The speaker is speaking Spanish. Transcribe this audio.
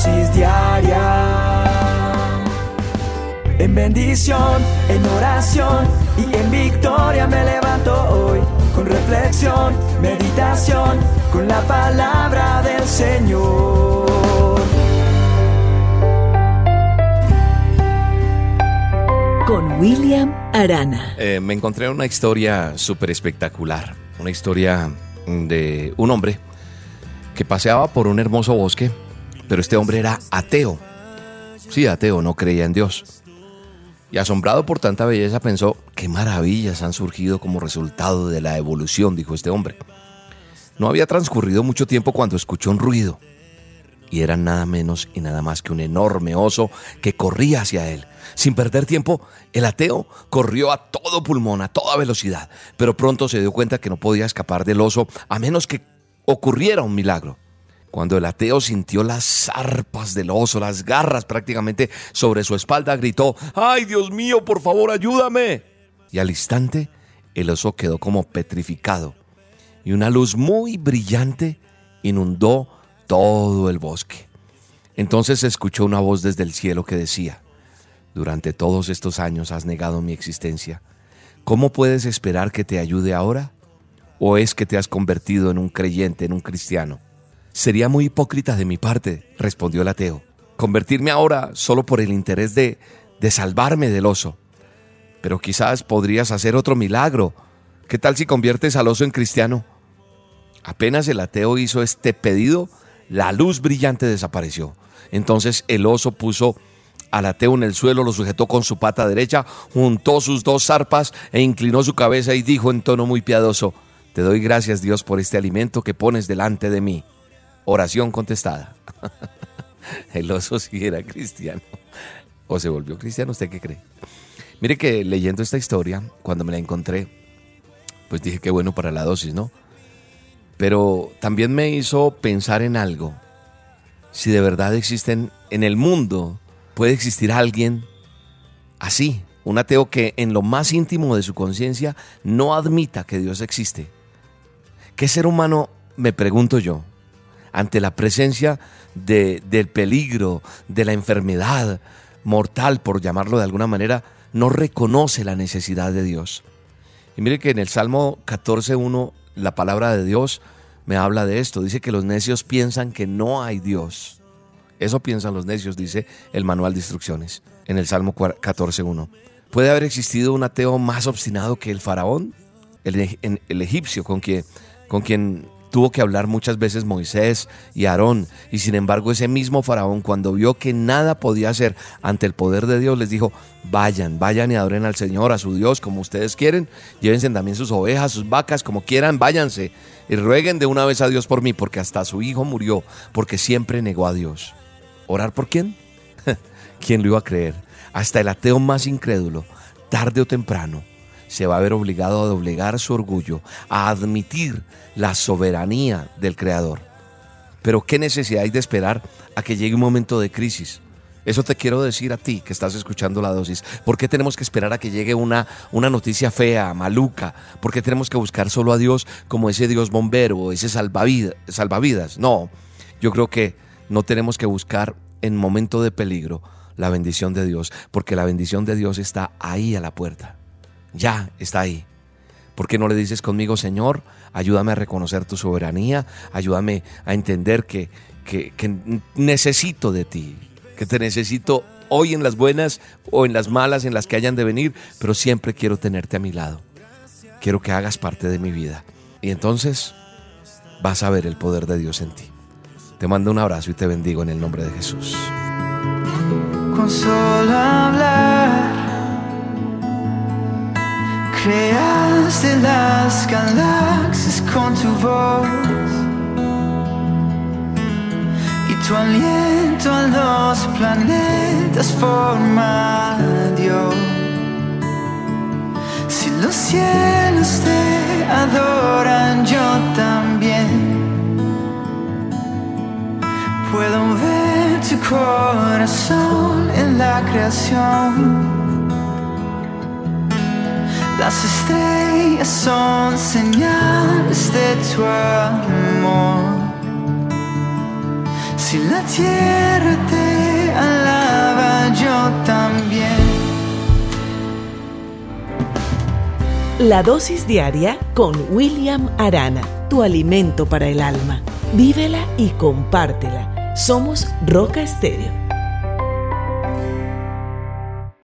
dosis diaria. En bendición, en oración y en victoria me levanto hoy. Con reflexión, meditación, con la palabra del Señor. Con William Arana. Eh, me encontré una historia súper espectacular. Una historia de un hombre que paseaba por un hermoso bosque, pero este hombre era ateo. Sí, ateo, no creía en Dios. Y asombrado por tanta belleza pensó, qué maravillas han surgido como resultado de la evolución, dijo este hombre. No había transcurrido mucho tiempo cuando escuchó un ruido. Y era nada menos y nada más que un enorme oso que corría hacia él. Sin perder tiempo, el ateo corrió a todo pulmón, a toda velocidad, pero pronto se dio cuenta que no podía escapar del oso a menos que ocurriera un milagro. Cuando el ateo sintió las zarpas del oso, las garras prácticamente sobre su espalda, gritó, ¡Ay Dios mío, por favor, ayúdame! Y al instante, el oso quedó como petrificado, y una luz muy brillante inundó todo el bosque. Entonces se escuchó una voz desde el cielo que decía, Durante todos estos años has negado mi existencia. ¿Cómo puedes esperar que te ayude ahora? ¿O es que te has convertido en un creyente, en un cristiano? Sería muy hipócrita de mi parte, respondió el ateo, convertirme ahora solo por el interés de, de salvarme del oso. Pero quizás podrías hacer otro milagro. ¿Qué tal si conviertes al oso en cristiano? Apenas el ateo hizo este pedido, la luz brillante desapareció. Entonces el oso puso al ateo en el suelo, lo sujetó con su pata derecha, juntó sus dos zarpas e inclinó su cabeza y dijo en tono muy piadoso, Te doy gracias Dios por este alimento que pones delante de mí. Oración contestada. El oso sí era cristiano. ¿O se volvió cristiano? ¿Usted qué cree? Mire que leyendo esta historia, cuando me la encontré, pues dije que bueno para la dosis, ¿no? Pero también me hizo pensar en algo. Si de verdad existen en el mundo, puede existir alguien así, un ateo que en lo más íntimo de su conciencia no admita que Dios existe. ¿Qué ser humano, me pregunto yo, ante la presencia de, del peligro, de la enfermedad mortal, por llamarlo de alguna manera, no reconoce la necesidad de Dios. Y mire que en el Salmo 14.1 la palabra de Dios me habla de esto. Dice que los necios piensan que no hay Dios. Eso piensan los necios, dice el manual de instrucciones en el Salmo 14.1. ¿Puede haber existido un ateo más obstinado que el faraón? El, el egipcio con con quien tuvo que hablar muchas veces Moisés y Aarón, y sin embargo ese mismo faraón cuando vio que nada podía hacer ante el poder de Dios, les dijo, vayan, vayan y adoren al Señor, a su Dios, como ustedes quieren, llévense también sus ovejas, sus vacas, como quieran, váyanse y rueguen de una vez a Dios por mí, porque hasta su hijo murió, porque siempre negó a Dios. ¿Orar por quién? ¿Quién lo iba a creer? Hasta el ateo más incrédulo, tarde o temprano, se va a ver obligado a doblegar su orgullo, a admitir la soberanía del Creador. Pero ¿qué necesidad hay de esperar a que llegue un momento de crisis? Eso te quiero decir a ti que estás escuchando la dosis. ¿Por qué tenemos que esperar a que llegue una, una noticia fea, maluca? ¿Por qué tenemos que buscar solo a Dios como ese Dios bombero, ese salvavidas? salvavidas? No, yo creo que no tenemos que buscar en momento de peligro la bendición de Dios, porque la bendición de Dios está ahí a la puerta ya está ahí. ¿Por qué no le dices conmigo, Señor, ayúdame a reconocer tu soberanía, ayúdame a entender que, que, necesito de ti, que te necesito hoy en las buenas o en las malas, en las que hayan de venir, pero siempre quiero tenerte a mi lado. Quiero que hagas parte de mi vida. Y entonces vas a ver el poder de Dios en ti. Te mando un abrazo y te bendigo en el nombre de Jesús. Con solo hablar las galaxias con tu voz y tu aliento a los planetas forma Dios. Si los cielos te adoran, yo también puedo ver tu corazón en la creación. Las estrellas son señales de tu amor. Si la tierra te alaba, yo también. La dosis diaria con William Arana, tu alimento para el alma. Vívela y compártela. Somos Roca Estéreo